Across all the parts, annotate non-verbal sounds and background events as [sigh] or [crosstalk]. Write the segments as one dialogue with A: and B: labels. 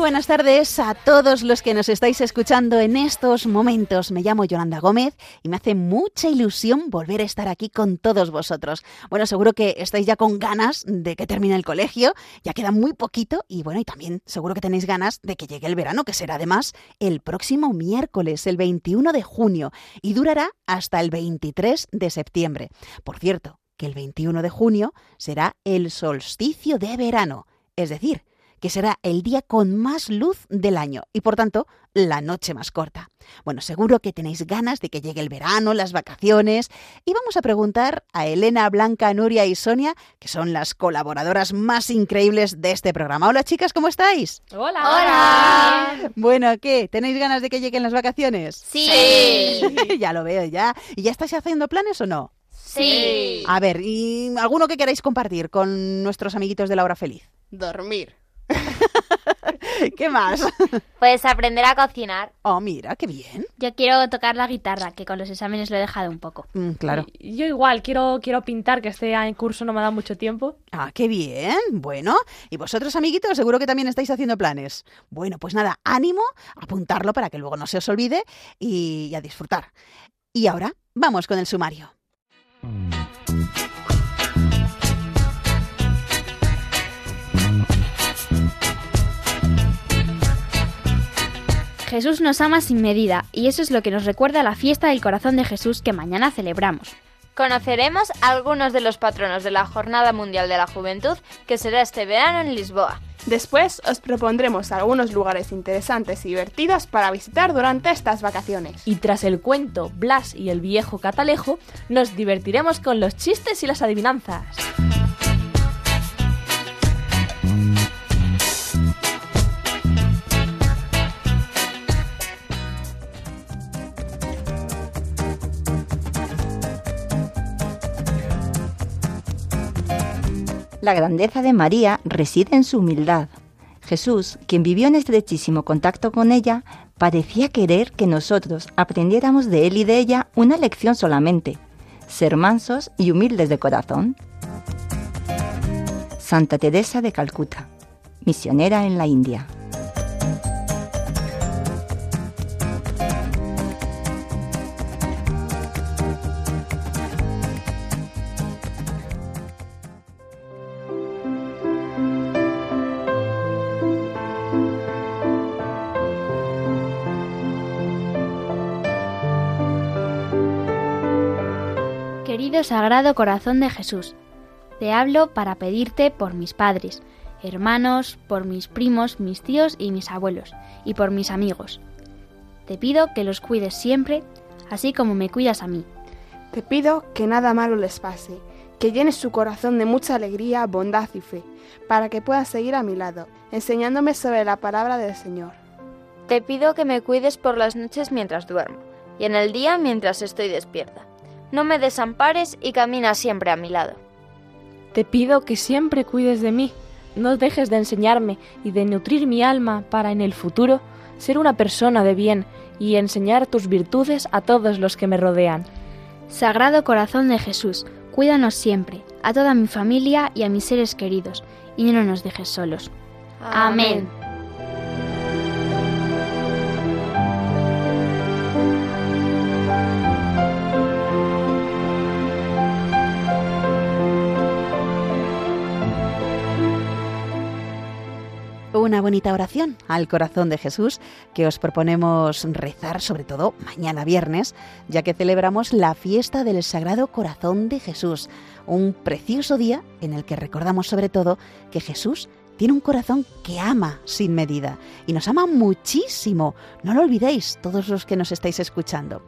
A: Buenas tardes a todos los que nos estáis escuchando en estos momentos. Me llamo Yolanda Gómez y me hace mucha ilusión volver a estar aquí con todos vosotros. Bueno, seguro que estáis ya con ganas de que termine el colegio, ya queda muy poquito y bueno, y también seguro que tenéis ganas de que llegue el verano, que será además el próximo miércoles, el 21 de junio, y durará hasta el 23 de septiembre. Por cierto, que el 21 de junio será el solsticio de verano, es decir, que será el día con más luz del año y por tanto la noche más corta. Bueno, seguro que tenéis ganas de que llegue el verano, las vacaciones y vamos a preguntar a Elena, Blanca, Nuria y Sonia, que son las colaboradoras más increíbles de este programa. Hola chicas, ¿cómo estáis?
B: Hola.
C: Hola.
A: Bueno, ¿qué? ¿Tenéis ganas de que lleguen las vacaciones?
C: Sí. [laughs]
A: ya lo veo ya. ¿Y ya estáis haciendo planes o no?
C: Sí.
A: A ver, ¿y alguno que queráis compartir con nuestros amiguitos de la hora feliz?
B: Dormir. [laughs]
A: ¿Qué más?
D: Pues aprender a cocinar.
A: Oh, mira, qué bien.
E: Yo quiero tocar la guitarra, que con los exámenes lo he dejado un poco.
A: Mm, claro.
B: Y- Yo igual, quiero, quiero pintar, que este en curso no me ha dado mucho tiempo.
A: Ah, qué bien. Bueno, y vosotros, amiguitos, seguro que también estáis haciendo planes. Bueno, pues nada, ánimo, apuntarlo para que luego no se os olvide y, y a disfrutar. Y ahora, vamos con el sumario.
E: Jesús nos ama sin medida, y eso es lo que nos recuerda la fiesta del corazón de Jesús que mañana celebramos.
D: Conoceremos algunos de los patronos de la Jornada Mundial de la Juventud que será este verano en Lisboa.
F: Después os propondremos algunos lugares interesantes y divertidos para visitar durante estas vacaciones.
B: Y tras el cuento Blas y el viejo catalejo, nos divertiremos con los chistes y las adivinanzas.
G: La grandeza de María reside en su humildad. Jesús, quien vivió en estrechísimo contacto con ella, parecía querer que nosotros aprendiéramos de él y de ella una lección solamente, ser mansos y humildes de corazón. Santa Teresa de Calcuta, misionera en la India.
E: Sagrado Corazón de Jesús, te hablo para pedirte por mis padres, hermanos, por mis primos, mis tíos y mis abuelos, y por mis amigos. Te pido que los cuides siempre, así como me cuidas a mí.
F: Te pido que nada malo les pase, que llenes su corazón de mucha alegría, bondad y fe, para que puedan seguir a mi lado, enseñándome sobre la palabra del Señor.
D: Te pido que me cuides por las noches mientras duermo y en el día mientras estoy despierta. No me desampares y camina siempre a mi lado.
B: Te pido que siempre cuides de mí, no dejes de enseñarme y de nutrir mi alma para en el futuro ser una persona de bien y enseñar tus virtudes a todos los que me rodean.
E: Sagrado Corazón de Jesús, cuídanos siempre, a toda mi familia y a mis seres queridos, y no nos dejes solos. Amén.
A: Una bonita oración al corazón de Jesús que os proponemos rezar sobre todo mañana viernes, ya que celebramos la fiesta del Sagrado Corazón de Jesús, un precioso día en el que recordamos sobre todo que Jesús tiene un corazón que ama sin medida y nos ama muchísimo. No lo olvidéis todos los que nos estáis escuchando.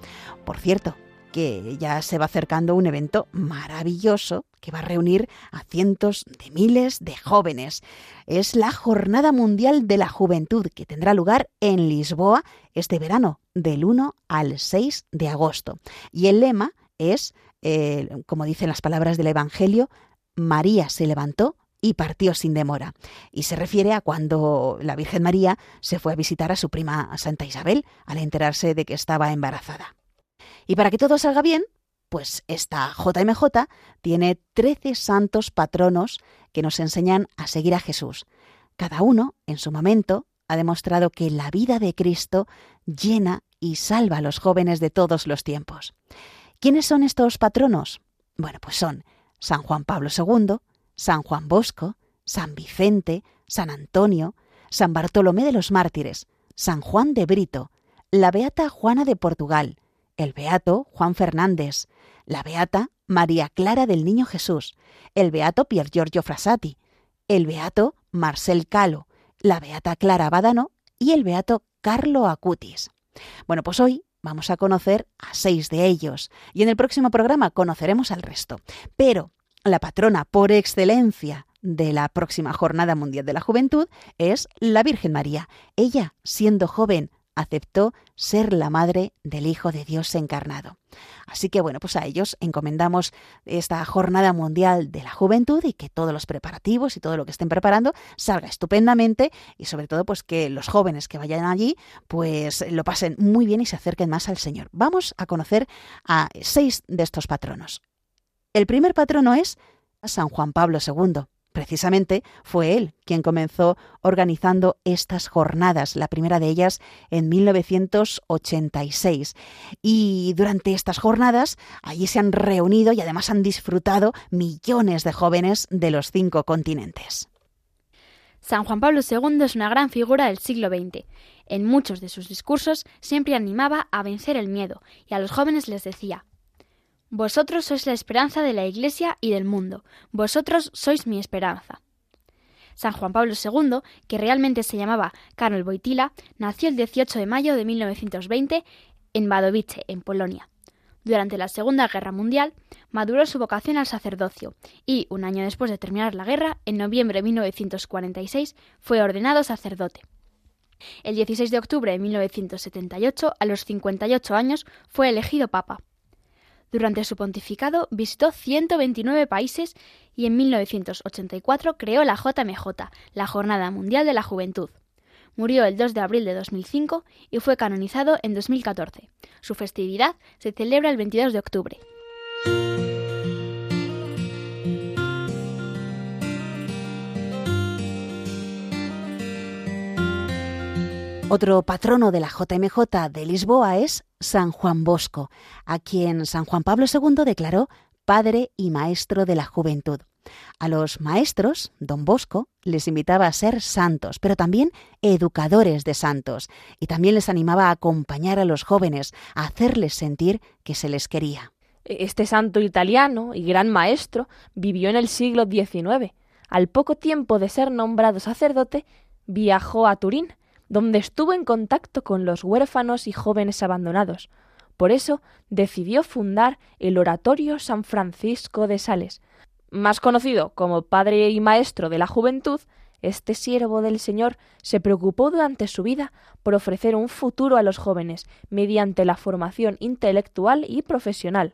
A: Por cierto, que ya se va acercando un evento maravilloso que va a reunir a cientos de miles de jóvenes. Es la Jornada Mundial de la Juventud que tendrá lugar en Lisboa este verano, del 1 al 6 de agosto. Y el lema es, eh, como dicen las palabras del Evangelio, María se levantó y partió sin demora. Y se refiere a cuando la Virgen María se fue a visitar a su prima Santa Isabel al enterarse de que estaba embarazada. Y para que todo salga bien, pues esta JMJ tiene 13 santos patronos que nos enseñan a seguir a Jesús. Cada uno, en su momento, ha demostrado que la vida de Cristo llena y salva a los jóvenes de todos los tiempos. ¿Quiénes son estos patronos? Bueno, pues son San Juan Pablo II, San Juan Bosco, San Vicente, San Antonio, San Bartolomé de los Mártires, San Juan de Brito, la Beata Juana de Portugal, el Beato Juan Fernández, la Beata María Clara del Niño Jesús, el Beato Pier Giorgio Frassati, el Beato Marcel Calo, la Beata Clara Badano y el Beato Carlo Acutis. Bueno, pues hoy vamos a conocer a seis de ellos y en el próximo programa conoceremos al resto. Pero la patrona por excelencia de la próxima Jornada Mundial de la Juventud es la Virgen María. Ella, siendo joven, aceptó ser la madre del Hijo de Dios encarnado. Así que bueno, pues a ellos encomendamos esta Jornada Mundial de la Juventud y que todos los preparativos y todo lo que estén preparando salga estupendamente y sobre todo pues que los jóvenes que vayan allí pues lo pasen muy bien y se acerquen más al Señor. Vamos a conocer a seis de estos patronos. El primer patrono es San Juan Pablo II. Precisamente fue él quien comenzó organizando estas jornadas, la primera de ellas en 1986. Y durante estas jornadas allí se han reunido y además han disfrutado millones de jóvenes de los cinco continentes.
E: San Juan Pablo II es una gran figura del siglo XX. En muchos de sus discursos siempre animaba a vencer el miedo y a los jóvenes les decía, vosotros sois la esperanza de la Iglesia y del mundo. Vosotros sois mi esperanza. San Juan Pablo II, que realmente se llamaba Karol Wojtyla, nació el 18 de mayo de 1920 en Wadowice, en Polonia. Durante la Segunda Guerra Mundial, maduró su vocación al sacerdocio y, un año después de terminar la guerra, en noviembre de 1946, fue ordenado sacerdote. El 16 de octubre de 1978, a los 58 años, fue elegido papa. Durante su pontificado visitó 129 países y en 1984 creó la JMJ, la Jornada Mundial de la Juventud. Murió el 2 de abril de 2005 y fue canonizado en 2014. Su festividad se celebra el 22 de octubre.
A: Otro patrono de la JMJ de Lisboa es San Juan Bosco, a quien San Juan Pablo II declaró padre y maestro de la juventud. A los maestros, don Bosco les invitaba a ser santos, pero también educadores de santos, y también les animaba a acompañar a los jóvenes, a hacerles sentir que se les quería.
B: Este santo italiano y gran maestro vivió en el siglo XIX. Al poco tiempo de ser nombrado sacerdote, viajó a Turín, donde estuvo en contacto con los huérfanos y jóvenes abandonados. Por eso decidió fundar el Oratorio San Francisco de Sales. Más conocido como padre y maestro de la juventud, este siervo del Señor se preocupó durante su vida por ofrecer un futuro a los jóvenes mediante la formación intelectual y profesional.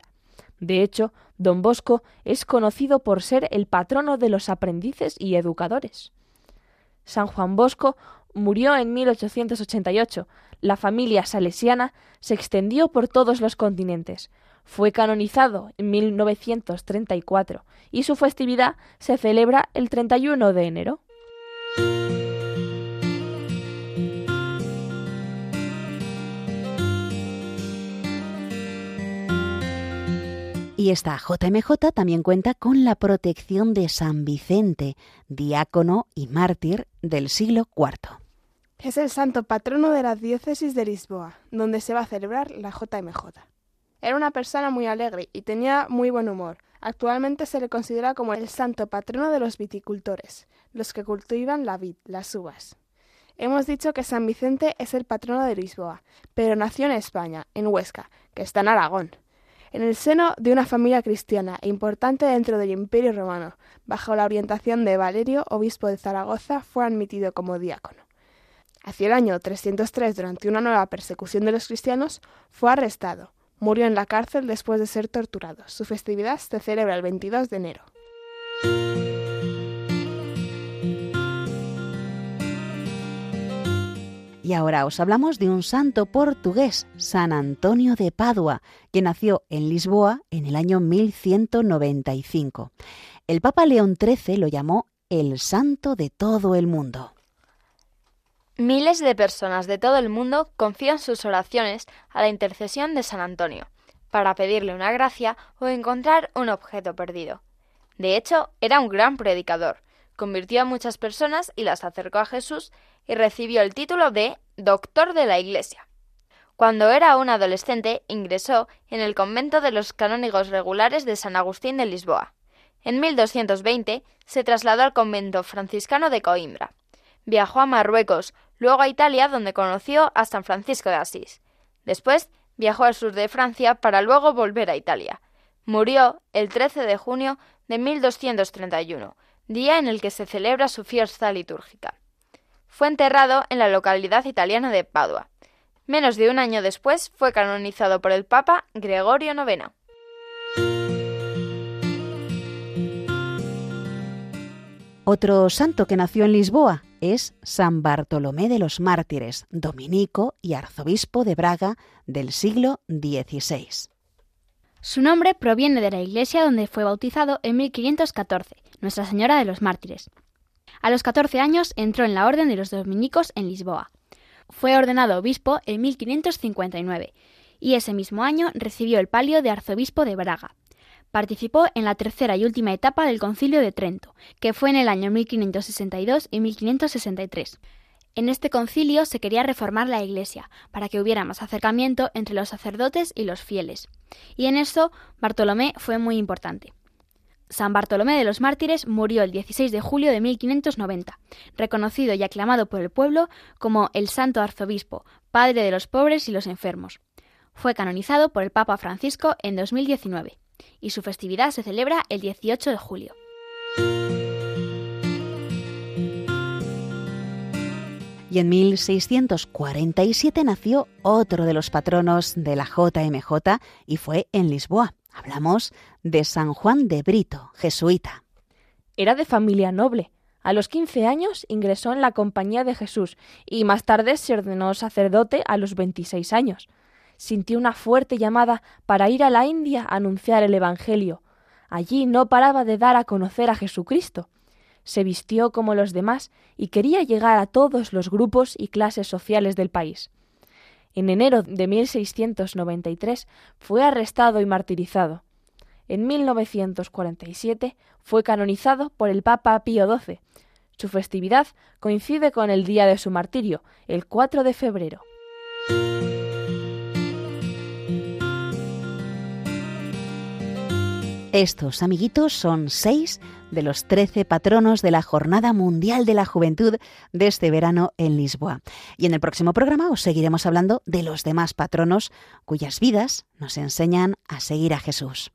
B: De hecho, don Bosco es conocido por ser el patrono de los aprendices y educadores. San Juan Bosco murió en 1888. La familia salesiana se extendió por todos los continentes. Fue canonizado en 1934 y su festividad se celebra el 31 de enero.
A: Y esta JMJ también cuenta con la protección de San Vicente, diácono y mártir del siglo IV.
F: Es el santo patrono de la diócesis de Lisboa, donde se va a celebrar la JMJ. Era una persona muy alegre y tenía muy buen humor. Actualmente se le considera como el santo patrono de los viticultores, los que cultivan la vid, las uvas. Hemos dicho que San Vicente es el patrono de Lisboa, pero nació en España, en Huesca, que está en Aragón. En el seno de una familia cristiana e importante dentro del Imperio Romano. Bajo la orientación de Valerio, obispo de Zaragoza, fue admitido como diácono. Hacia el año 303, durante una nueva persecución de los cristianos, fue arrestado. Murió en la cárcel después de ser torturado. Su festividad se celebra el 22 de enero.
A: Y ahora os hablamos de un santo portugués, San Antonio de Padua, que nació en Lisboa en el año 1195. El Papa León XIII lo llamó el santo de todo el mundo.
D: Miles de personas de todo el mundo confían sus oraciones a la intercesión de San Antonio, para pedirle una gracia o encontrar un objeto perdido. De hecho, era un gran predicador, convirtió a muchas personas y las acercó a Jesús y recibió el título de Doctor de la Iglesia. Cuando era un adolescente, ingresó en el convento de los canónigos regulares de San Agustín de Lisboa. En 1220 se trasladó al convento franciscano de Coimbra. Viajó a Marruecos, luego a Italia, donde conoció a San Francisco de Asís. Después viajó al sur de Francia para luego volver a Italia. Murió el 13 de junio de 1231, día en el que se celebra su fiesta litúrgica. Fue enterrado en la localidad italiana de Padua. Menos de un año después fue canonizado por el Papa Gregorio IX.
A: Otro santo que nació en Lisboa es San Bartolomé de los Mártires, dominico y arzobispo de Braga del siglo XVI.
E: Su nombre proviene de la iglesia donde fue bautizado en 1514, Nuestra Señora de los Mártires. A los 14 años entró en la Orden de los Dominicos en Lisboa. Fue ordenado obispo en 1559 y ese mismo año recibió el palio de arzobispo de Braga. Participó en la tercera y última etapa del Concilio de Trento, que fue en el año 1562 y 1563. En este concilio se quería reformar la Iglesia, para que hubiera más acercamiento entre los sacerdotes y los fieles. Y en eso Bartolomé fue muy importante. San Bartolomé de los Mártires murió el 16 de julio de 1590, reconocido y aclamado por el pueblo como el Santo Arzobispo, padre de los pobres y los enfermos. Fue canonizado por el Papa Francisco en 2019 y su festividad se celebra el 18 de julio.
A: Y en 1647 nació otro de los patronos de la JMJ y fue en Lisboa. Hablamos de San Juan de Brito, jesuita.
B: Era de familia noble. A los 15 años ingresó en la Compañía de Jesús y más tarde se ordenó sacerdote a los 26 años. Sintió una fuerte llamada para ir a la India a anunciar el Evangelio. Allí no paraba de dar a conocer a Jesucristo. Se vistió como los demás y quería llegar a todos los grupos y clases sociales del país. En enero de 1693 fue arrestado y martirizado. En 1947 fue canonizado por el Papa Pío XII. Su festividad coincide con el día de su martirio, el 4 de febrero.
A: Estos amiguitos son seis de los trece patronos de la Jornada Mundial de la Juventud de este verano en Lisboa. Y en el próximo programa os seguiremos hablando de los demás patronos cuyas vidas nos enseñan a seguir a Jesús.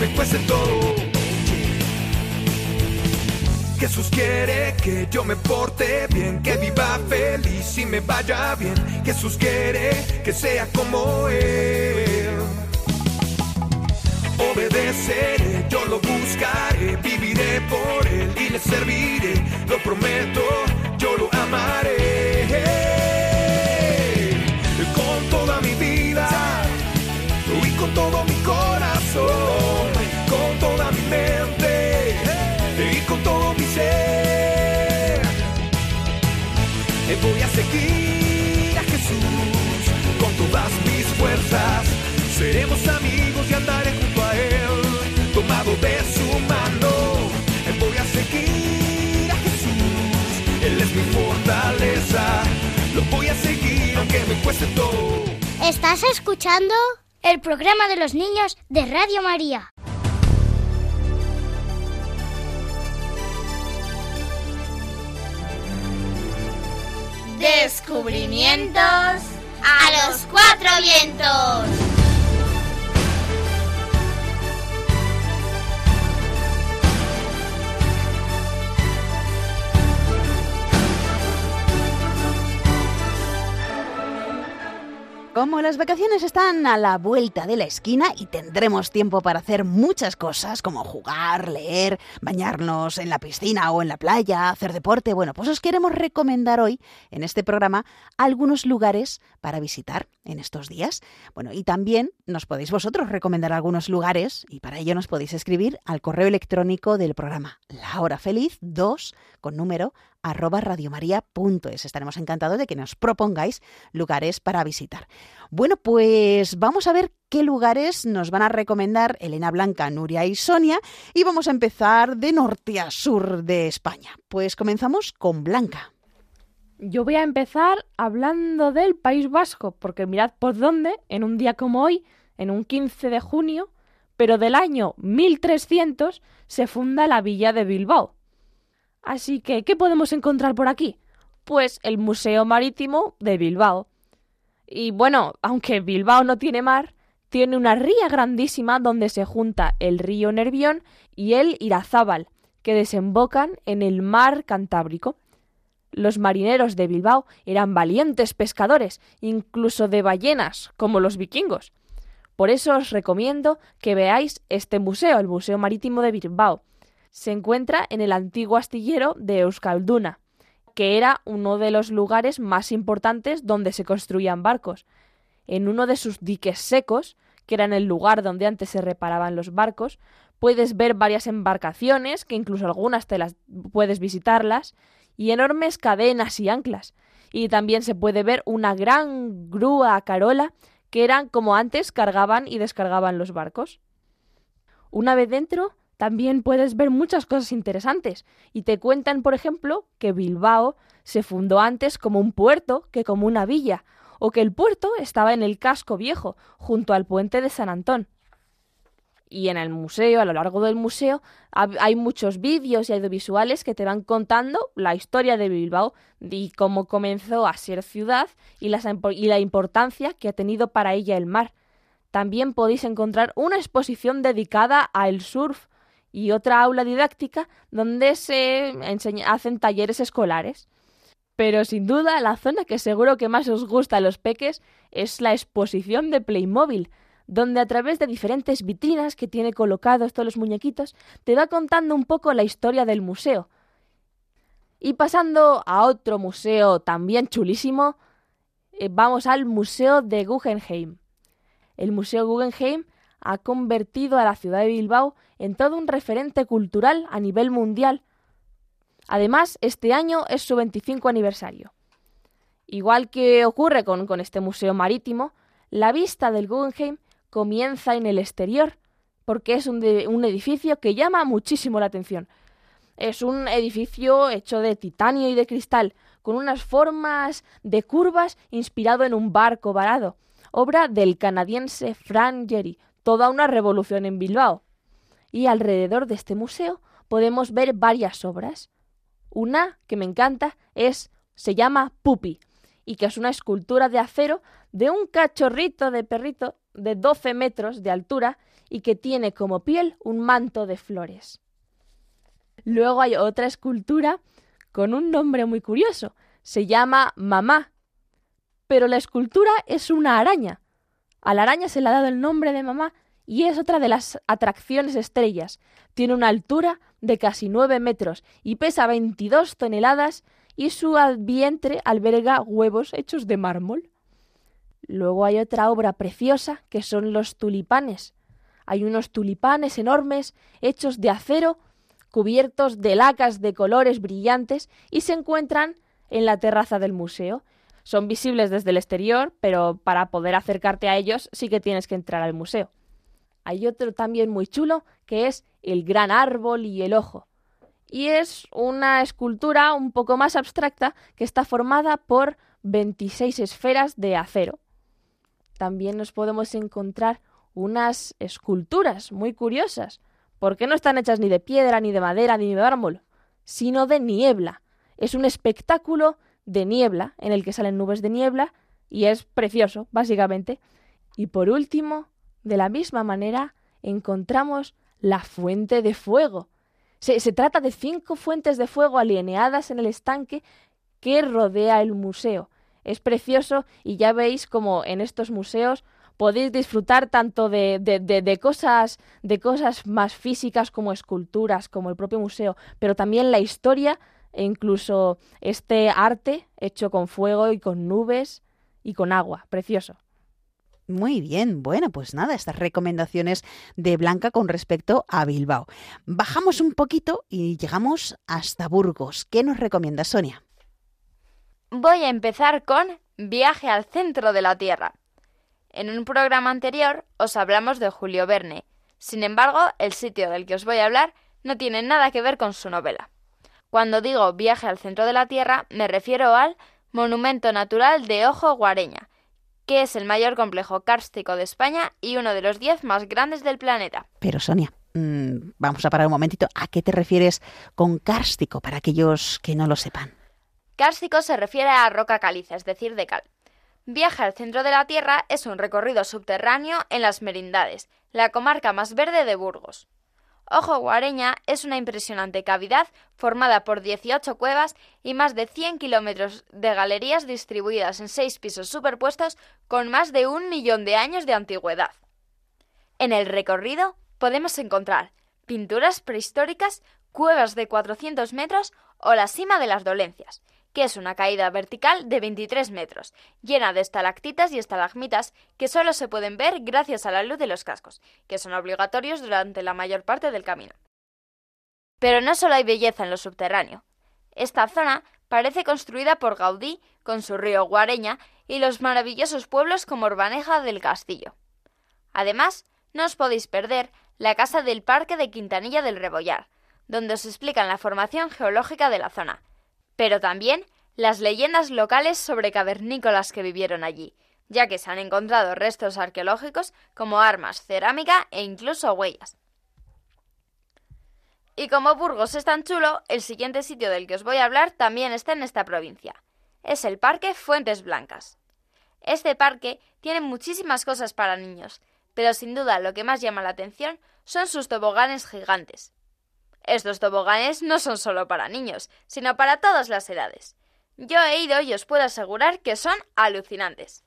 H: Me cueste todo. Jesús quiere que yo me porte bien, que viva feliz y me vaya bien. Jesús quiere que sea como Él. Obedeceré, yo lo buscaré, viviré por Él y le serviré, lo prometo, yo lo amaré. Con toda mi vida y con todo mi corazón, mente y con todo mi ser. Voy a seguir a Jesús con todas mis fuerzas. Seremos amigos y andaré junto a Él, tomado de su mano. Voy a seguir a Jesús, Él es mi fortaleza. Lo voy a seguir aunque me cueste todo.
I: ¿Estás escuchando? El programa de los niños de Radio María.
C: Descubrimientos a los cuatro vientos.
A: Como las vacaciones están a la vuelta de la esquina y tendremos tiempo para hacer muchas cosas como jugar, leer, bañarnos en la piscina o en la playa, hacer deporte, bueno, pues os queremos recomendar hoy en este programa algunos lugares para visitar en estos días. Bueno, y también nos podéis vosotros recomendar algunos lugares y para ello nos podéis escribir al correo electrónico del programa La Hora Feliz 2 con número arroba radiomaria.es. Estaremos encantados de que nos propongáis lugares para visitar. Bueno, pues vamos a ver qué lugares nos van a recomendar Elena Blanca, Nuria y Sonia y vamos a empezar de norte a sur de España. Pues comenzamos con Blanca.
B: Yo voy a empezar hablando del País Vasco, porque mirad por dónde, en un día como hoy, en un 15 de junio, pero del año 1300, se funda la villa de Bilbao. Así que, ¿qué podemos encontrar por aquí? Pues el Museo Marítimo de Bilbao. Y bueno, aunque Bilbao no tiene mar, tiene una ría grandísima donde se junta el río Nervión y el Irazábal, que desembocan en el mar Cantábrico. Los marineros de Bilbao eran valientes pescadores, incluso de ballenas, como los vikingos. Por eso os recomiendo que veáis este museo, el Museo Marítimo de Bilbao, se encuentra en el antiguo astillero de Euskalduna, que era uno de los lugares más importantes donde se construían barcos. En uno de sus diques secos, que era en el lugar donde antes se reparaban los barcos, puedes ver varias embarcaciones, que incluso algunas te las puedes visitarlas, y enormes cadenas y anclas. Y también se puede ver una gran grúa carola que eran como antes cargaban y descargaban los barcos. Una vez dentro, también puedes ver muchas cosas interesantes y te cuentan, por ejemplo, que Bilbao se fundó antes como un puerto que como una villa, o que el puerto estaba en el casco viejo, junto al puente de San Antón. Y en el museo, a lo largo del museo, hay muchos vídeos y audiovisuales que te van contando la historia de Bilbao y cómo comenzó a ser ciudad y la, importancia que ha tenido para ella el mar. También podéis encontrar una exposición dedicada al surf y otra aula didáctica donde se hacen talleres escolares. Pero sin duda la zona que seguro que más os gusta a los peques es la exposición de Playmobil, donde a través de diferentes vitrinas que tiene colocados todos los muñequitos te va contando un poco la historia del museo. Y pasando a otro museo también chulísimo, eh, vamos al Museo de Guggenheim. El Museo Guggenheim ha convertido a la ciudad de Bilbao en todo un referente cultural a nivel mundial. Además, este año es su 25 aniversario. Igual que ocurre con, con este museo marítimo, la vista del Guggenheim comienza en el exterior, porque es un, edificio que llama muchísimo la atención. Es un edificio hecho de titanio y de cristal, con unas formas de curvas inspirado en un barco varado, obra del canadiense Frank Gehry, toda una revolución en Bilbao. Y alrededor de este museo podemos ver varias obras. Una que me encanta es se llama Pupi y que es una escultura de acero de un cachorrito de perrito de 12 metros de altura y que tiene como piel un manto de flores. Luego hay otra escultura con un nombre muy curioso. Se llama Mamá. Pero la escultura es una araña. A la araña se le ha dado el nombre de mamá y es otra de las atracciones estrellas. Tiene una altura de casi nueve metros y pesa 22 toneladas y su vientre alberga huevos hechos de mármol. Luego hay otra obra preciosa que son los tulipanes. Hay unos tulipanes enormes hechos de acero cubiertos de lacas de colores brillantes y se encuentran en la terraza del museo. Son visibles desde el exterior, pero para poder acercarte a ellos sí que tienes que entrar al museo. Hay otro también muy chulo que es el gran árbol y el ojo. Y es una escultura un poco más abstracta que está formada por 26 esferas de acero. también nos podemos encontrar unas esculturas muy curiosas, porque no están hechas ni de piedra, ni de madera, ni de mármol, sino de niebla. Es un espectáculo de niebla, en el que salen nubes de niebla, y es precioso, básicamente. Y por último, de la misma manera, encontramos la fuente de fuego. Se, se, trata de cinco fuentes de fuego alineadas en el estanque que rodea el museo. Es precioso y ya veis como en estos museos podéis disfrutar tanto de, de, de, de, cosas de cosas más físicas como esculturas, como el propio museo, pero también la historia e incluso este arte hecho con fuego y con nubes y con agua. Precioso.
A: Muy bien, bueno, pues nada, estas recomendaciones de Blanca con respecto a Bilbao. Bajamos un poquito y llegamos hasta Burgos. ¿Qué nos recomienda Sonia?
D: Voy a empezar con Viaje al centro de la Tierra. En un programa anterior os hablamos de Julio Verne. Sin embargo, el sitio del que os voy a hablar no tiene nada que ver con su novela. Cuando digo viaje al centro de la Tierra, me refiero al Monumento Natural de Ojo Guareña, que es el mayor complejo kárstico de España y uno de los diez más grandes del planeta.
A: Pero Sonia, mmm, vamos a parar un momentito. ¿A qué te refieres con kárstico para aquellos que no lo sepan?
D: Kárstico se refiere a roca caliza, es decir, de cal. Viaje al centro de la Tierra es un recorrido subterráneo en las Merindades, la comarca más verde de Burgos. Ojo Guareña es una impresionante cavidad formada por 18 cuevas y más de 100 kilómetros de galerías distribuidas en seis pisos superpuestos con más de un millón de años de antigüedad. En el recorrido podemos encontrar pinturas prehistóricas, cuevas de 400 metros o la cima de las dolencias, que es una caída vertical de 23 metros, llena de estalactitas y estalagmitas que solo se pueden ver gracias a la luz de los cascos, que son obligatorios durante la mayor parte del camino. Pero no solo hay belleza en lo subterráneo. Esta zona parece construida por Gaudí con su río Guareña y los maravillosos pueblos como Urbaneja del Castillo. Además, no os podéis perder la casa del Parque de Quintanilla del Rebollar, donde os explican la formación geológica de la zona, pero también las leyendas locales sobre cavernícolas que vivieron allí, ya que se han encontrado restos arqueológicos como armas, cerámica e incluso huellas. Y como Burgos es tan chulo, el siguiente sitio del que os voy a hablar también está en esta provincia. Es el Parque Fuentes Blancas. Este parque tiene muchísimas cosas para niños, pero sin duda lo que más llama la atención son sus toboganes gigantes. Estos toboganes no son solo para niños, sino para todas las edades. Yo he ido y os puedo asegurar que son alucinantes.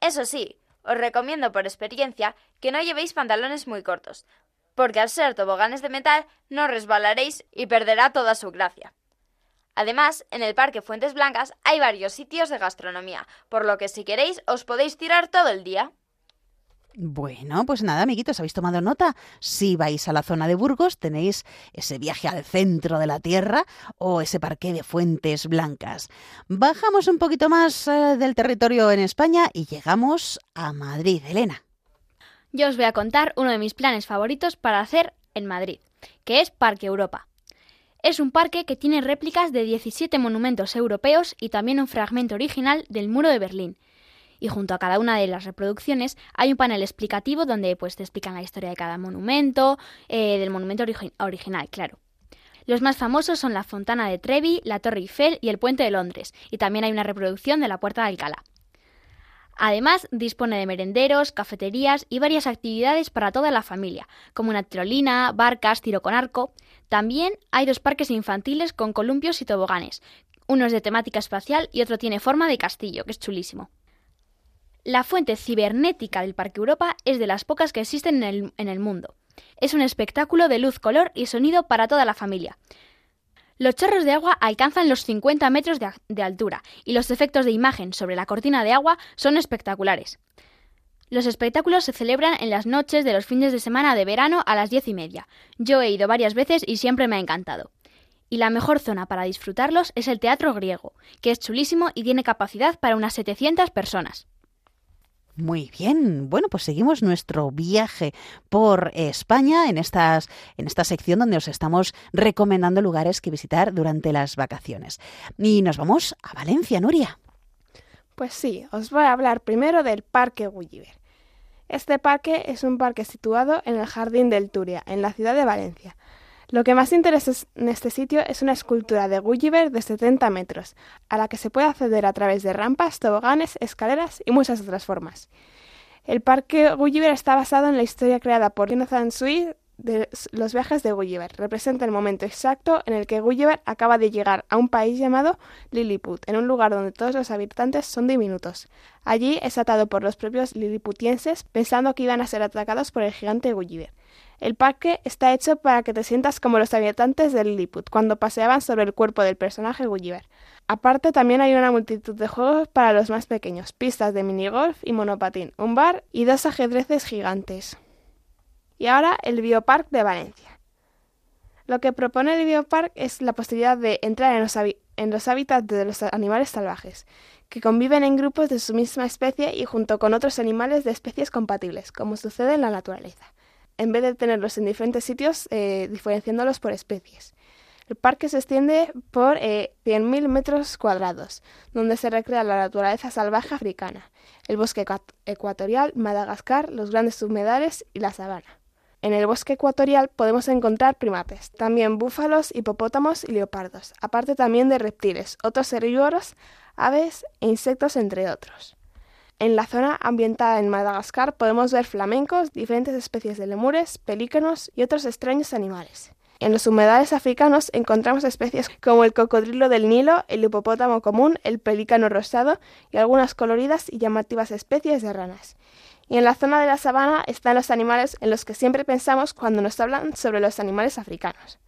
D: Eso sí, os recomiendo por experiencia que no llevéis pantalones muy cortos, porque al ser toboganes de metal no resbalaréis y perderá toda su gracia. Además, en el Parque Fuentes Blancas hay varios sitios de gastronomía, por lo que si queréis os podéis tirar todo el día.
A: Bueno, pues nada, amiguitos, ¿habéis tomado nota? Si vais a la zona de Burgos, tenéis ese viaje al centro de la Tierra o ese parque de fuentes blancas. Bajamos un poquito más eh, del territorio en España y llegamos a Madrid. Elena.
E: Yo os voy a contar uno de mis planes favoritos para hacer en Madrid, que es Parque Europa. Es un parque que tiene réplicas de 17 monumentos europeos y también un fragmento original del muro de Berlín y junto a cada una de las reproducciones hay un panel explicativo donde pues te explican la historia de cada monumento, eh, del monumento origi original, claro. Los más famosos son la Fontana de Trevi, la Torre Eiffel y el Puente de Londres, y también hay una reproducción de la Puerta de Alcalá. Además, dispone de merenderos, cafeterías y varias actividades para toda la familia, como una tirolina, barcas, tiro con arco. También hay dos parques infantiles con columpios y toboganes. Uno es de temática espacial y otro tiene forma de castillo, que es chulísimo. La fuente cibernética del Parque Europa es de las pocas que existen en el, mundo. Es un espectáculo de luz, color y sonido para toda la familia. Los chorros de agua alcanzan los 50 metros de, de altura y los efectos de imagen sobre la cortina de agua son espectaculares. Los espectáculos se celebran en las noches de los fines de semana de verano a las diez y media. Yo he ido varias veces y siempre me ha encantado. Y la mejor zona para disfrutarlos es el Teatro Griego, que es chulísimo y tiene capacidad para unas 700 personas.
A: Muy bien, bueno, pues seguimos nuestro viaje por España en, en esta sección donde os estamos recomendando lugares que visitar durante las vacaciones. Y nos vamos a Valencia, Nuria.
F: Pues sí, os voy a hablar primero del Parque Gulliver. Este parque es un parque situado en el Jardín del Turia, en la ciudad de Valencia. Lo que más interesa en este sitio es una escultura de Gulliver de 70 metros, a la que se puede acceder a través de rampas, toboganes, escaleras y muchas otras formas. El parque Gulliver está basado en la historia creada por Jonathan Swift de los viajes de Gulliver. Representa el momento exacto en el que Gulliver acaba de llegar a un país llamado Lilliput, en un lugar donde todos los habitantes son diminutos. Allí es atado por los propios liliputienses pensando que iban a ser atacados por el gigante Gulliver. El parque está hecho para que te sientas como los habitantes de Lilliput cuando paseaban sobre el cuerpo del personaje Gulliver. Aparte también hay una multitud de juegos para los más pequeños, pistas de minigolf y monopatín, un bar y dos ajedrezes gigantes. Y ahora el Biopark de Valencia. Lo que propone el Biopark es la posibilidad de entrar en los, en los hábitats de los animales salvajes, que conviven en grupos de su misma especie y junto con otros animales de especies compatibles, como sucede en la naturaleza en vez de tenerlos en diferentes sitios, eh, diferenciándolos por especies. El parque se extiende por eh, 100.000 metros cuadrados, donde se recrea la naturaleza salvaje africana, el bosque ecuatorial, Madagascar, los grandes humedales y la sabana. En el bosque ecuatorial podemos encontrar primates, también búfalos, hipopótamos y leopardos, aparte también de reptiles, otros herbívoros, aves e insectos, entre otros. En la zona ambientada en Madagascar podemos ver flamencos, diferentes especies de lemures, pelícanos y otros extraños animales. En los humedales africanos encontramos especies como el cocodrilo del Nilo, el hipopótamo común, el pelícano rosado y algunas coloridas y llamativas especies de ranas. Y en la zona de la sabana están los animales en los que siempre pensamos cuando nos hablan sobre los animales africanos.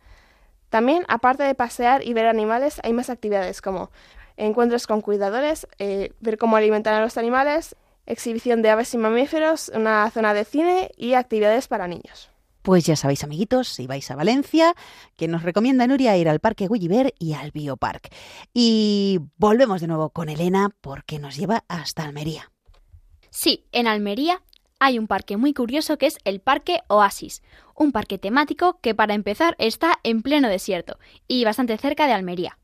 F: También, aparte de pasear y ver animales, hay más actividades como encuentros con cuidadores, eh, ver cómo alimentan a los animales, exhibición de aves y mamíferos, una zona de cine y actividades para niños.
A: Pues ya sabéis, amiguitos, si vais a Valencia, que nos recomienda Nuria ir al Parque Gulliver y al Biopark. Y volvemos de nuevo con Elena porque nos lleva hasta Almería.
E: Sí, en Almería hay un parque muy curioso que es el Parque Oasis, un parque temático que para empezar está en pleno desierto y bastante cerca de Almería.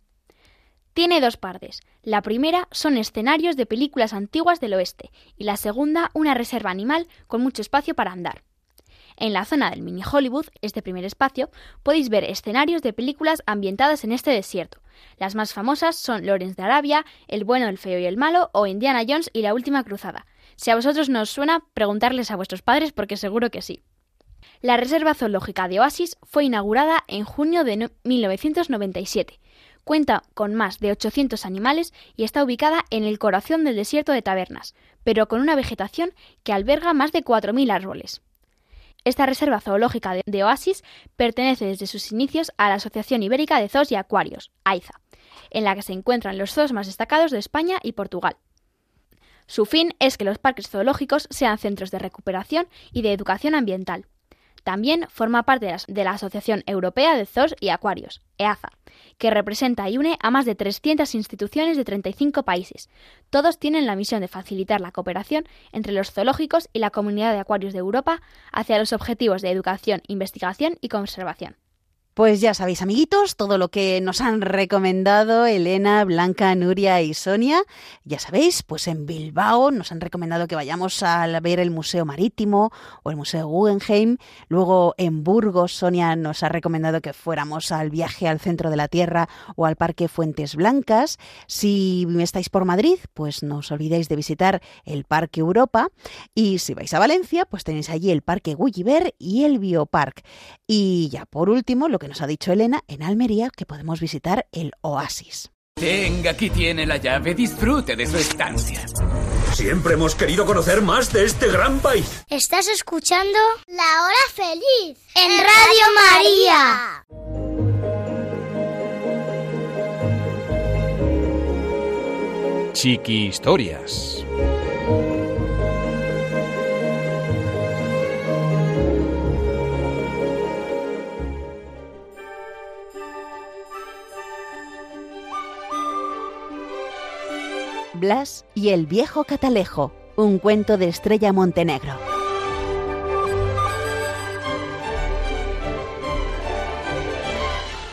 E: Tiene dos partes. La primera son escenarios de películas antiguas del oeste y la segunda una reserva animal con mucho espacio para andar. En la zona del mini Hollywood, este primer espacio, podéis ver escenarios de películas ambientadas en este desierto. Las más famosas son Lawrence de Arabia, El bueno, el feo y el malo o Indiana Jones y la última cruzada. Si a vosotros no os suena, preguntarles a vuestros padres porque seguro que sí. La Reserva Zoológica de Oasis fue inaugurada en junio de 1997 Cuenta con más de 800 animales y está ubicada en el corazón del desierto de Tabernas, pero con una vegetación que alberga más de 4.000 árboles. Esta reserva zoológica de Oasis pertenece desde sus inicios a la Asociación Ibérica de Zoos y Acuarios, AIZA, en la que se encuentran los zoos más destacados de España y Portugal. Su fin es que los parques zoológicos sean centros de recuperación y de educación ambiental. También forma parte de la Asociación Europea de Zoos y Acuarios, EAZA, que representa y une a más de 300 instituciones de 35 países. Todos tienen la misión de facilitar la cooperación entre los zoológicos y la comunidad de acuarios de Europa hacia los objetivos de educación, investigación y conservación.
A: Pues ya sabéis, amiguitos, todo lo que nos han recomendado Elena, Blanca, Nuria y Sonia. Ya sabéis, pues en Bilbao nos han recomendado que vayamos a ver el Museo Marítimo o el Museo Guggenheim. Luego en Burgos, Sonia nos ha recomendado que fuéramos al viaje al centro de la Tierra o al Parque Fuentes Blancas. Si estáis por Madrid, pues no os olvidéis de visitar el Parque Europa. Y si vais a Valencia, pues tenéis allí el Parque Gulliver y el Biopark. Y ya por último, lo que nos ha dicho Elena, en Almería que podemos visitar el Oasis.
J: Tenga, aquí tiene la llave, disfrute de su estancia.
K: Siempre hemos querido conocer más de este gran país.
I: ¿Estás escuchando? La hora feliz en Radio María.
L: Chiqui Historias.
A: Blas y el viejo catalejo, un cuento de Estrella Montenegro.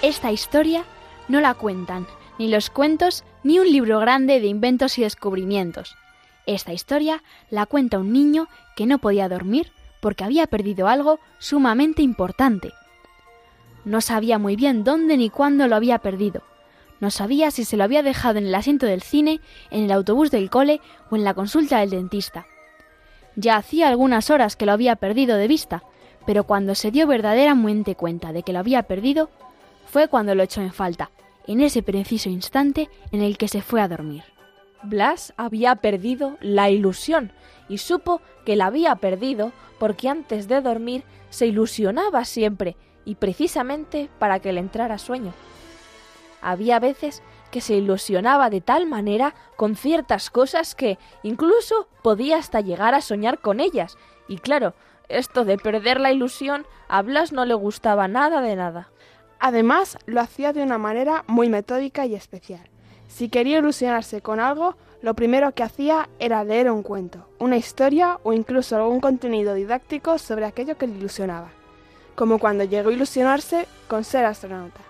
E: Esta historia no la cuentan ni los cuentos, ni un libro grande de inventos y descubrimientos. Esta historia la cuenta un niño que no podía dormir porque había perdido algo sumamente importante. No sabía muy bien dónde ni cuándo lo había perdido. No sabía si se lo había dejado en el asiento del cine, en el autobús del cole o en la consulta del dentista. Ya hacía algunas horas que lo había perdido de vista, pero cuando se dio verdaderamente cuenta de que lo había perdido, fue cuando lo echó en falta, en ese preciso instante en el que se fue a dormir.
B: Blas había perdido la ilusión y supo que la había perdido porque antes de dormir se ilusionaba siempre y precisamente para que le entrara sueño. Había veces que se ilusionaba de tal manera con ciertas cosas que incluso podía hasta llegar a soñar con ellas. Y claro, esto de perder la ilusión a Blas no le gustaba nada de nada.
F: Además, lo hacía de una manera muy metódica y especial. Si quería ilusionarse con algo, lo primero que hacía era leer un cuento, una historia o incluso algún contenido didáctico sobre aquello que le ilusionaba, como cuando llegó a ilusionarse con ser astronauta.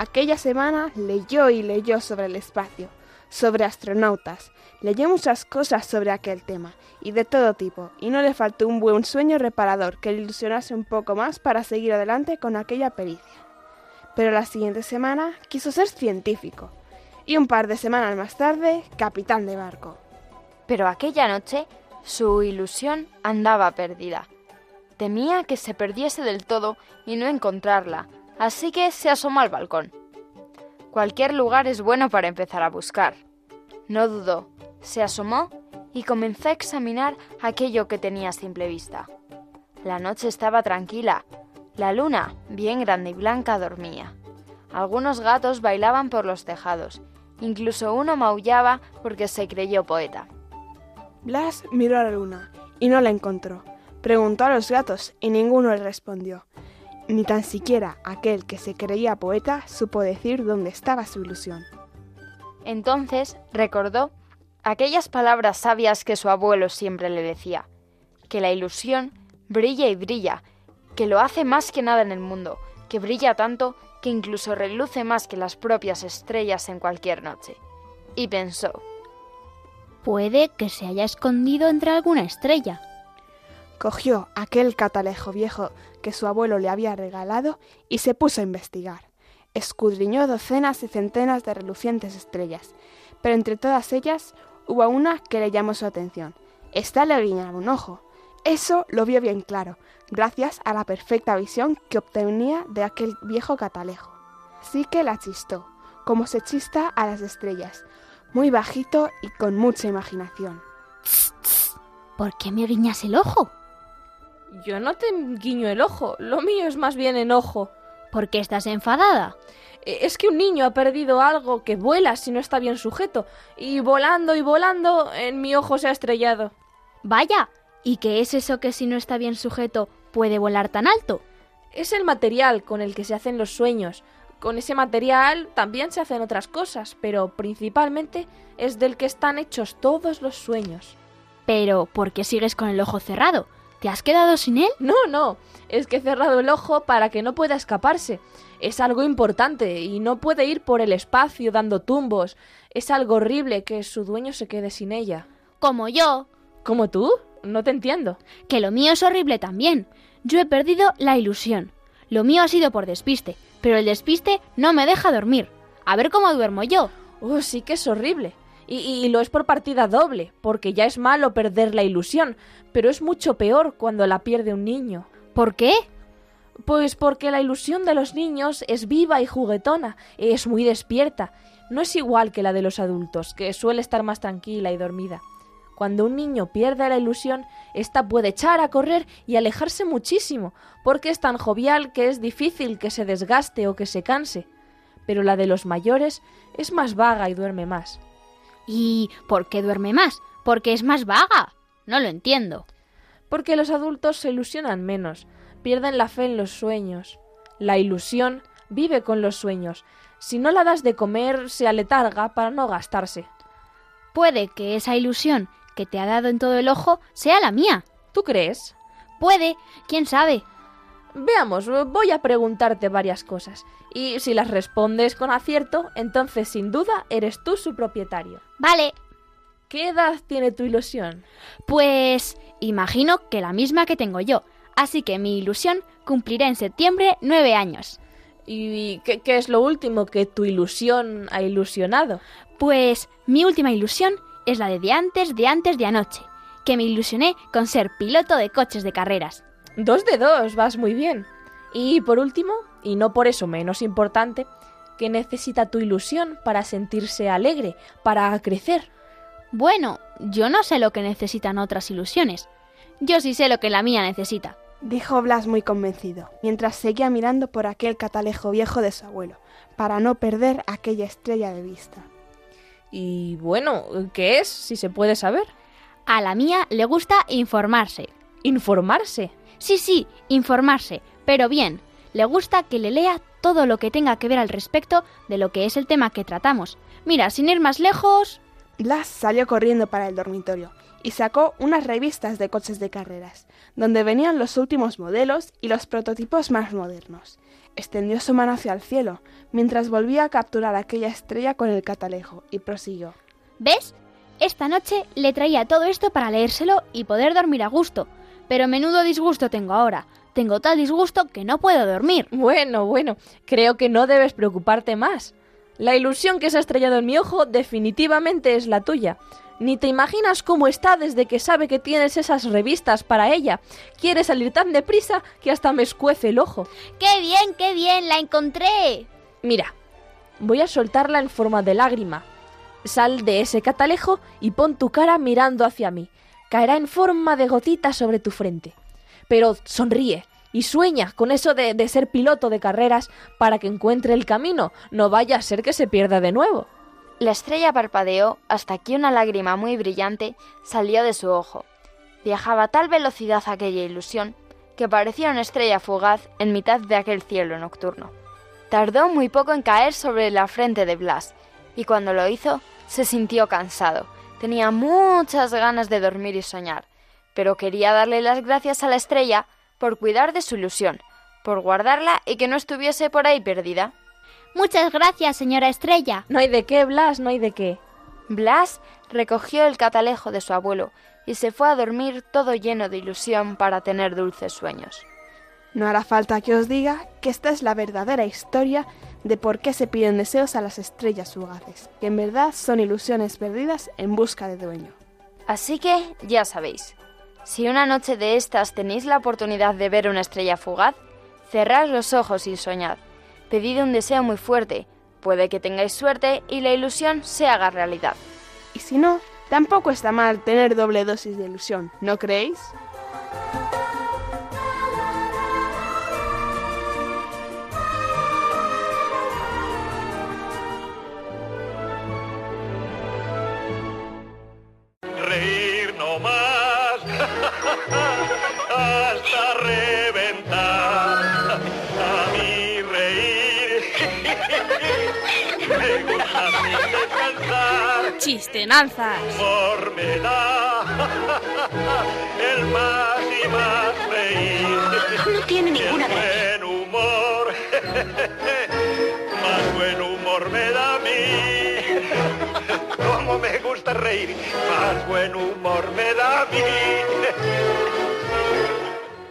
F: Aquella semana leyó y leyó sobre el espacio, sobre astronautas, leyó muchas cosas sobre aquel tema, y de todo tipo, y no le faltó un buen sueño reparador que le ilusionase un poco más para seguir adelante con aquella pericia. Pero la siguiente semana quiso ser científico, y un par de semanas más tarde, capitán de barco.
D: Pero aquella noche su ilusión andaba perdida. Temía que se perdiese del todo y no encontrarla, así que se asomó al balcón. Cualquier lugar es bueno para empezar a buscar. No dudó, se asomó y comenzó a examinar aquello que tenía a simple vista. La noche estaba tranquila. La luna, bien grande y blanca, dormía. Algunos gatos bailaban por los tejados. Incluso uno maullaba porque se creyó poeta.
F: Blas miró a la luna y no la encontró. Preguntó a los gatos y ninguno le respondió. Ni tan siquiera aquel que se creía poeta supo decir dónde estaba su ilusión.
D: Entonces recordó aquellas palabras sabias que su abuelo siempre le decía, que la ilusión brilla y brilla, que lo hace más que nada en el mundo, que brilla tanto que incluso reluce más que las propias estrellas en cualquier noche. Y pensó,
E: Puede que se haya escondido entre alguna estrella.
F: Cogió aquel catalejo viejo que su abuelo le había regalado y se puso a investigar. Escudriñó docenas y centenas de relucientes estrellas, pero entre todas ellas hubo una que le llamó su atención. Esta le guiñaba un ojo. Eso lo vio bien claro, gracias a la perfecta visión que obtenía de aquel viejo catalejo. Así que la chistó, como se chista a las estrellas, muy bajito y con mucha imaginación.
E: ¿Por qué me guiñas el ojo?
B: Yo no te guiño el ojo, lo mío es más bien enojo.
E: ¿Por qué estás enfadada?
B: Eh, Es que un niño ha perdido algo que vuela si no está bien sujeto, y volando y volando en mi ojo se ha estrellado.
E: Vaya, ¿y qué es eso que si no está bien sujeto puede volar tan alto?
B: Es el material con el que se hacen los sueños. Con ese material también se hacen otras cosas, pero principalmente es del que están hechos todos los sueños.
E: Pero, ¿por qué sigues con el ojo cerrado? ¿Te has quedado sin él?
B: No, no, es que he cerrado el ojo para que no pueda escaparse. Es algo importante y no puede ir por el espacio dando tumbos. Es algo horrible que su dueño se quede sin ella.
E: Como yo.
B: ¿Como tú? No te entiendo.
E: Que lo mío es horrible también. Yo he perdido la ilusión. Lo mío ha sido por despiste, pero el despiste no me deja dormir. A ver cómo duermo yo.
B: Oh, sí que es horrible. Y, y, lo es por partida doble, porque ya es malo perder la ilusión, pero es mucho peor cuando la pierde un niño.
E: ¿Por qué?
B: Pues porque la ilusión de los niños es viva y juguetona, es muy despierta. No es igual que la de los adultos, que suele estar más tranquila y dormida. Cuando un niño pierde la ilusión, ésta puede echar a correr y alejarse muchísimo, porque es tan jovial que es difícil que se desgaste o que se canse. Pero la de los mayores es más vaga y duerme más.
E: ¿Y por qué duerme más? Porque es más vaga. No lo entiendo.
B: Porque los adultos se ilusionan menos, pierden la fe en los sueños. La ilusión vive con los sueños. Si no la das de comer, se aletarga para no gastarse.
E: Puede que esa ilusión que te ha dado en todo el ojo sea la mía.
B: ¿Tú crees?
E: Puede, quién sabe.
B: Veamos, voy a preguntarte varias cosas. Y si las respondes con acierto, entonces sin duda eres tú su propietario.
E: Vale.
B: ¿Qué edad tiene tu ilusión?
E: Pues imagino que la misma que tengo yo. Así que mi ilusión cumplirá en septiembre nueve años.
B: ¿Y qué, qué es lo último que tu ilusión ha ilusionado?
E: Pues mi última ilusión es la de de antes, de antes de anoche, que me ilusioné con ser piloto de coches de carreras.
B: Dos de dos, vas muy bien. Y por último, y no por eso menos importante, ¿qué necesita tu ilusión para sentirse alegre, para crecer?
E: Bueno, yo no sé lo que necesitan otras ilusiones. Yo sí sé lo que la mía necesita.
F: Dijo Blas muy convencido, mientras seguía mirando por aquel catalejo viejo de su abuelo, para no perder aquella estrella de vista.
B: Y bueno, ¿qué es, si se puede saber?
E: A la mía le gusta informarse.
B: ¿Informarse?
E: Sí, sí, informarse, pero bien, le gusta que le lea todo lo que tenga que ver al respecto de lo que es el tema que tratamos. Mira, sin ir más lejos...
F: Blas salió corriendo para el dormitorio y sacó unas revistas de coches de carreras, donde venían los últimos modelos y los prototipos más modernos. Extendió su mano hacia el cielo, mientras volvía a capturar aquella estrella con el catalejo, y prosiguió.
E: ¿Ves? Esta noche le traía todo esto para leérselo y poder dormir a gusto. Pero menudo disgusto tengo ahora. Tengo tal disgusto que no puedo dormir.
B: Bueno, bueno, creo que no debes preocuparte más. La ilusión que se ha estrellado en mi ojo definitivamente es la tuya. Ni te imaginas cómo está desde que sabe que tienes esas revistas para ella. Quiere salir tan deprisa que hasta me escuece el ojo.
E: ¡Qué bien, qué bien! ¡La encontré!
B: Mira, voy a soltarla en forma de lágrima. Sal de ese catalejo y pon tu cara mirando hacia mí. Caerá en forma de gotita sobre tu frente. Pero sonríe y sueña con eso de, de ser piloto de carreras para que encuentre el camino. No vaya a ser que se pierda de nuevo.
D: La estrella parpadeó hasta que una lágrima muy brillante salió de su ojo. Viajaba a tal velocidad aquella ilusión que parecía una estrella fugaz en mitad de aquel cielo nocturno. Tardó muy poco en caer sobre la frente de Blas, y cuando lo hizo se sintió cansado. Tenía muchas ganas de dormir y soñar, pero quería darle las gracias a la estrella por cuidar de su ilusión, por guardarla y que no estuviese por ahí perdida.
E: Muchas gracias, señora Estrella.
B: No hay de qué, Blas, no hay de qué.
D: Blas recogió el catalejo de su abuelo y se fue a dormir todo lleno de ilusión para tener dulces sueños.
F: No hará falta que os diga que esta es la verdadera historia de por qué se piden deseos a las estrellas fugaces, que en verdad son ilusiones perdidas en busca de dueño.
D: Así que ya sabéis, si una noche de estas tenéis la oportunidad de ver una estrella fugaz, cerrad los ojos y soñad. Pedid un deseo muy fuerte, puede que tengáis suerte y la ilusión se haga realidad.
F: Y si no, tampoco está mal tener doble dosis de ilusión, ¿no creéis?
E: Chistenanzas.
H: Humor me da [laughs] el más y más reír.
L: No tiene ninguna
H: El buen humor, [laughs] más buen humor me da a mí. [laughs] Como me gusta reír, más buen humor me da a mí.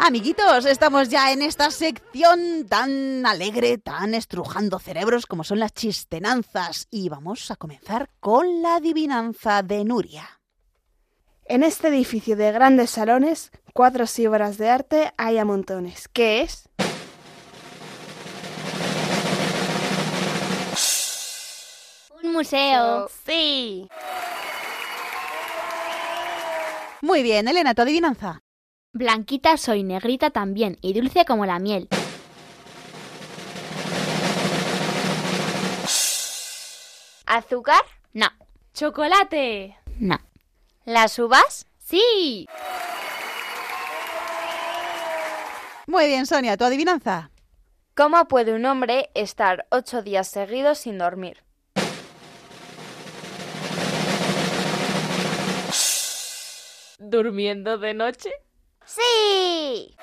A: Amiguitos, estamos ya en esta sección tan alegre, tan estrujando cerebros como son las chistenanzas y vamos a comenzar con la adivinanza de Nuria.
F: En este edificio de grandes salones, cuadros y obras de arte hay a montones. ¿Qué es?
E: Un museo.
F: Sí.
A: Muy bien, Elena, tu adivinanza.
E: Blanquita soy, negrita también, y dulce como la miel.
D: ¿Azúcar?
E: No.
B: ¡Chocolate!
E: No.
D: ¿Las uvas?
E: Sí.
A: Muy bien, Sonia, tu adivinanza.
D: ¿Cómo puede un hombre estar ocho días seguidos sin dormir?
B: ¿Durmiendo de noche?
D: ¡Sí!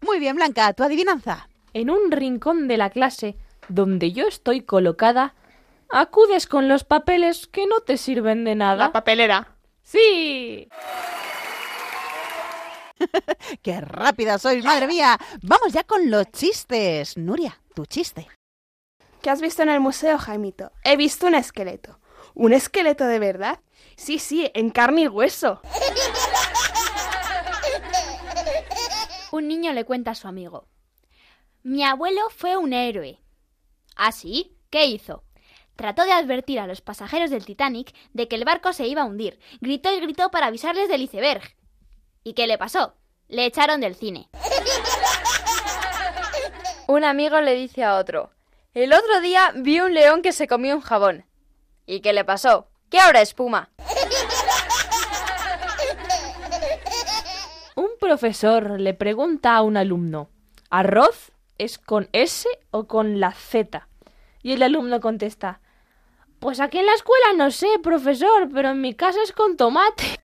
A: Muy bien, Blanca, tu adivinanza.
B: En un rincón de la clase, donde yo estoy colocada, acudes con los papeles que no te sirven de nada.
F: La papelera.
B: Sí. [laughs]
A: ¡Qué rápida sois, madre mía! Vamos ya con los chistes. Nuria, tu chiste.
F: ¿Qué has visto en el museo, Jaimito? He visto un esqueleto. ¿Un esqueleto de verdad? Sí, sí, en carne y hueso.
E: Un niño le cuenta a su amigo. Mi abuelo fue un héroe. ¿Ah, sí? ¿Qué hizo? Trató de advertir a los pasajeros del Titanic de que el barco se iba a hundir. Gritó y gritó para avisarles del iceberg. ¿Y qué le pasó? Le echaron del cine.
D: Un amigo le dice a otro, el otro día vi un león que se comió un jabón. ¿Y qué le pasó? Que ahora espuma.
B: Un profesor le pregunta a un alumno, ¿arroz es con S o con la Z? Y el alumno contesta, pues aquí en la escuela no sé, profesor, pero en mi casa es con tomate.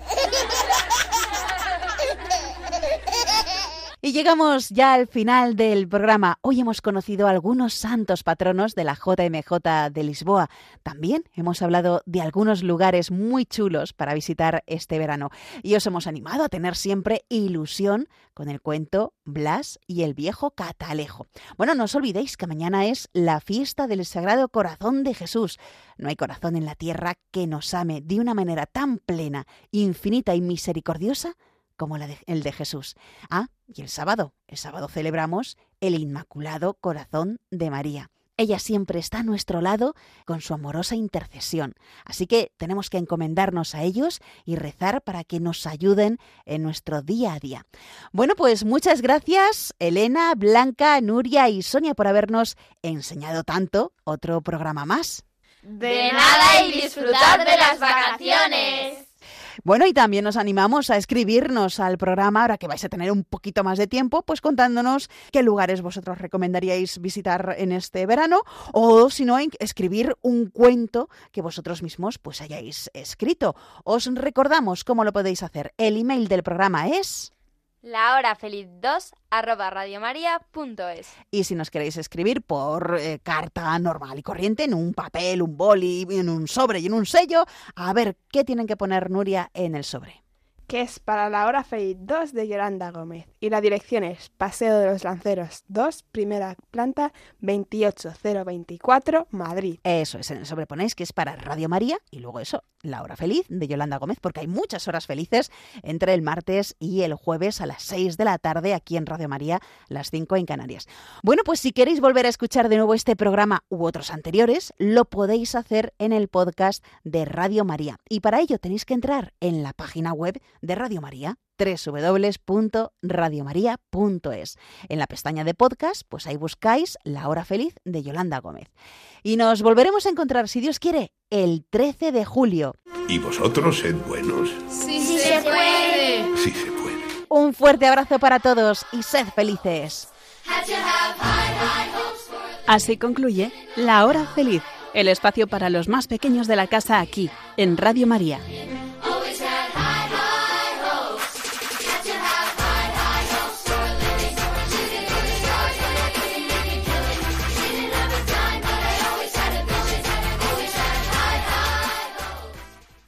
A: Y llegamos ya al final del programa. Hoy hemos conocido algunos santos patronos de la JMJ de Lisboa. También hemos hablado de algunos lugares muy chulos para visitar este verano. Y os hemos animado a tener siempre ilusión con el cuento Blas y el viejo catalejo. Bueno, no os olvidéis que mañana es la fiesta del Sagrado Corazón de Jesús. No hay corazón en la tierra que nos ame de una manera tan plena, infinita y misericordiosa como la de- el de Jesús. Ah, y el sábado, el sábado celebramos el Inmaculado Corazón de María. Ella siempre está a nuestro lado con su amorosa intercesión. Así que tenemos que encomendarnos a ellos y rezar para que nos ayuden en nuestro día a día. Bueno, pues muchas gracias Elena, Blanca, Nuria y Sonia por habernos enseñado tanto. Otro programa más.
D: De nada y disfrutad de las vacaciones.
A: Bueno, y también nos animamos a escribirnos al programa, ahora que vais a tener un poquito más de tiempo, pues contándonos qué lugares vosotros recomendaríais visitar en este verano, o si no, escribir un cuento que vosotros mismos pues hayáis escrito. Os recordamos cómo lo podéis hacer. El email del programa es...
D: La hora feliz 2 arroba radiomaria.es.
A: Y si nos queréis escribir por eh, carta normal y corriente, en un papel, un boli, en un sobre y en un sello, a ver qué tienen que poner Nuria en el sobre.
F: Que es para la hora feliz 2 de Yolanda Gómez. Y la dirección es Paseo de los Lanceros 2, primera planta, 28024, Madrid.
A: Eso es, en el sobre ponéis que es para Radio María y luego eso, la hora feliz de Yolanda Gómez, porque hay muchas horas felices entre el martes y el jueves a las 6 de la tarde aquí en Radio María, las 5 en Canarias. Bueno, pues si queréis volver a escuchar de nuevo este programa u otros anteriores, lo podéis hacer en el podcast de Radio María. Y para ello tenéis que entrar en la página web de Radio María www.radiomaria.es. En la pestaña de podcast, pues ahí buscáis La Hora Feliz de Yolanda Gómez. Y nos volveremos a encontrar, si Dios quiere, el 13 de julio.
L: Y vosotros sed buenos.
C: Sí, se puede.
L: Sí se puede.
A: Un fuerte abrazo para todos y sed felices.
M: Así concluye La Hora Feliz, el espacio para los más pequeños de la casa aquí, en Radio María.